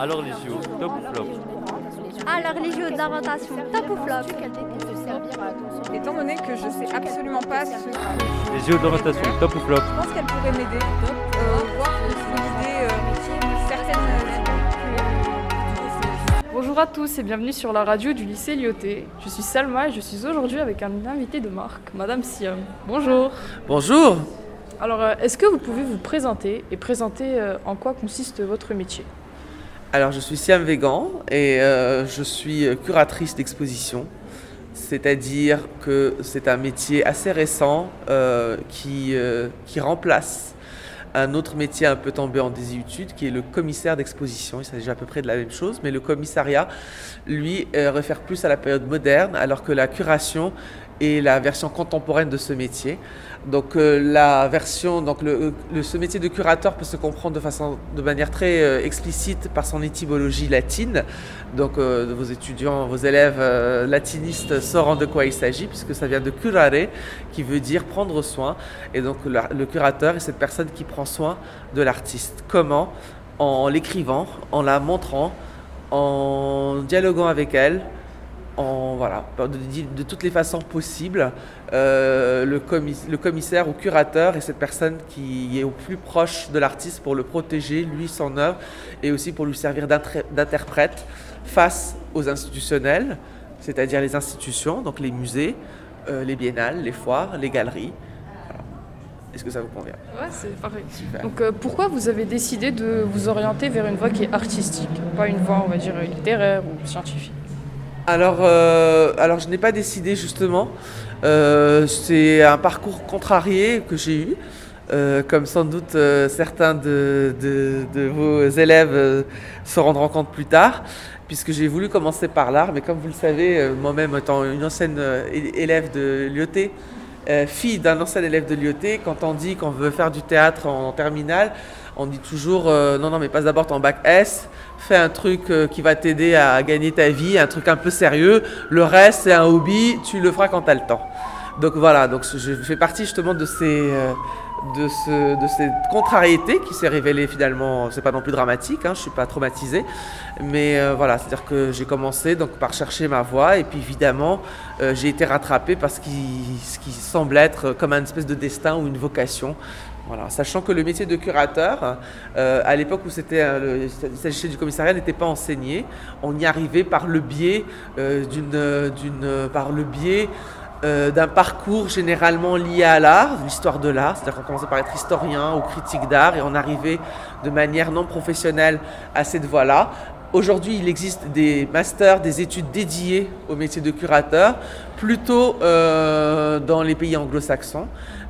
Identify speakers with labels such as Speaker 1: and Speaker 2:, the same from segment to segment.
Speaker 1: Alors les JO, top ou flop
Speaker 2: Alors les JO d'orientation, top ou flop
Speaker 3: Étant donné que je sais absolument pas ce que je
Speaker 1: Les JO d'orientation, top ou flop
Speaker 3: pense qu'elle pourrait m'aider, euh, voir consolider euh, certaines
Speaker 4: Bonjour à tous et bienvenue sur la radio du lycée Lyoté. Je suis Salma et je suis aujourd'hui avec un invité de marque, Madame Siam. Bonjour.
Speaker 5: Bonjour,
Speaker 4: Alors, euh, est-ce que vous pouvez vous présenter et présenter euh, en quoi consiste votre métier?
Speaker 5: Alors je suis Siam Végan et euh, je suis curatrice d'exposition. C'est-à-dire que c'est un métier assez récent euh, qui, euh, qui remplace un autre métier un peu tombé en désuétude qui est le commissaire d'exposition. Il s'agit à peu près de la même chose, mais le commissariat, lui, réfère plus à la période moderne, alors que la curation est la version contemporaine de ce métier. Donc euh, la version, donc le, le- ce métier de curateur peut se comprendre de façon, de manière très euh, explicite par son étymologie latine. Donc euh, vos étudiants, vos élèves euh, latinistes sauront de quoi il s'agit, puisque ça vient de curare, qui veut dire prendre soin. Et donc le curateur est cette personne qui prend soin de l'artiste. Comment? En l'écrivant, en la montrant, en dialoguant avec elle, en voilà, de, de- toutes les façons possibles. Euh, le, commis- le commissaire ou curateur est cette personne qui est au plus proche de l'artiste pour le protéger, lui, son œuvre, et aussi pour lui servir d'interprète face aux institutionnels, c'est-à-dire les institutions, donc les musées, euh, les biennales, les foires, les galeries. Voilà. Est-ce que ça vous convient?
Speaker 4: Ouais, c'est parfait.
Speaker 5: Super.
Speaker 4: Donc, euh, pourquoi vous avez décidé de vous orienter vers une voie qui est artistique, pas une voie, on va dire, littéraire ou scientifique?
Speaker 5: Alors, euh, alors je n'ai pas décidé justement. Euh, c'est un parcours contrarié que j'ai eu, euh, comme sans doute certains de, vos élèves se rendront compte plus tard, puisque j'ai voulu commencer par l'art, mais comme vous le savez, moi-même étant une ancienne élève de l'IOT, euh, fille d'un ancien élève de l'IOT, quand on dit qu'on veut faire du théâtre en terminale, on dit toujours euh, non, non, mais passe d'abord ton bac S, fais un truc euh, qui va t'aider à gagner ta vie, un truc un peu sérieux. Le reste, c'est un hobby, tu le feras quand tu le temps. Donc voilà, donc je fais partie justement de ces. De, ce, de cette contrariété qui s'est révélée finalement, c'est pas non plus dramatique, hein, je suis pas traumatisé, mais euh, voilà, c'est-à-dire que j'ai commencé donc par chercher ma voie et puis évidemment euh, j'ai été rattrapé par ce qui, ce qui semble être comme un espèce de destin ou une vocation. Voilà, sachant que le métier de curateur, euh, à l'époque où c'était il s'agissait du commissariat, n'était pas enseigné. On y arrivait par le biais d'une, par le biais euh, d'un parcours généralement lié à l'art, l'histoire de l'art. C'est-à-dire qu'on commençait par être historien ou critique d'art et on arrivait de manière non professionnelle à cette voie-là. Aujourd'hui, il existe des masters, des études dédiées au métier de curateur, plutôt euh, dans les pays anglo-saxons.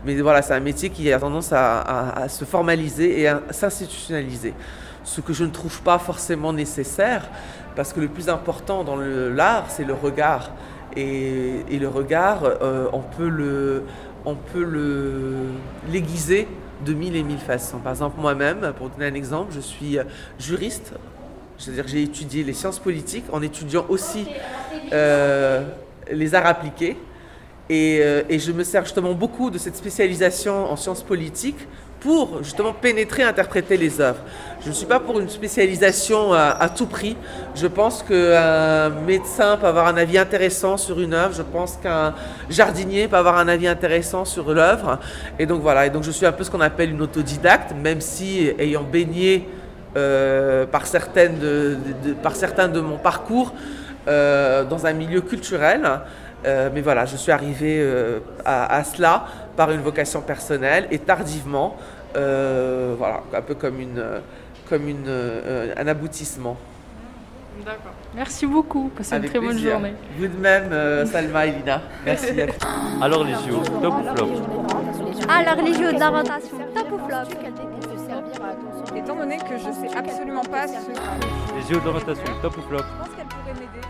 Speaker 5: Mais voilà, c'est un métier qui a tendance à, se formaliser et à s'institutionnaliser. Ce que je ne trouve pas forcément nécessaire, parce que le plus important dans l'art, c'est le regard. Et, le regard, euh, on peut le, on peut le l'aiguiser de mille et mille façons. Par exemple, moi-même, pour donner un exemple, je suis juriste, c'est-à-dire que j'ai étudié les sciences politiques en étudiant aussi euh, les arts appliqués. Euh, et je me sers justement beaucoup de cette spécialisation en sciences politiques pour justement pénétrer, interpréter les œuvres. Je ne suis pas pour une spécialisation à, tout prix. Je pense qu'un médecin peut avoir un avis intéressant sur une œuvre. Je pense qu'un jardinier peut avoir un avis intéressant sur l'œuvre. Et donc voilà. Et donc je suis un peu ce qu'on appelle une autodidacte, même si ayant baigné euh, par, certaines par certains de mon parcours euh, dans un milieu culturel. Euh, mais voilà, je suis arrivé euh, à, à cela par une vocation personnelle et tardivement, euh, voilà, un peu comme, une, comme une, euh, un aboutissement.
Speaker 4: D'accord. Merci beaucoup. Passez
Speaker 5: Avec
Speaker 4: une très bonne journée.
Speaker 5: Vous de même, euh, Salma et Lina. Merci.
Speaker 1: Alors les JO, top ou flop
Speaker 2: Alors les JO d'orientation, top ou flop
Speaker 3: Étant donné que je sais absolument pas ce que je
Speaker 1: Les JO d'orientation, top ou flop
Speaker 3: pense qu'elle pourrait m'aider,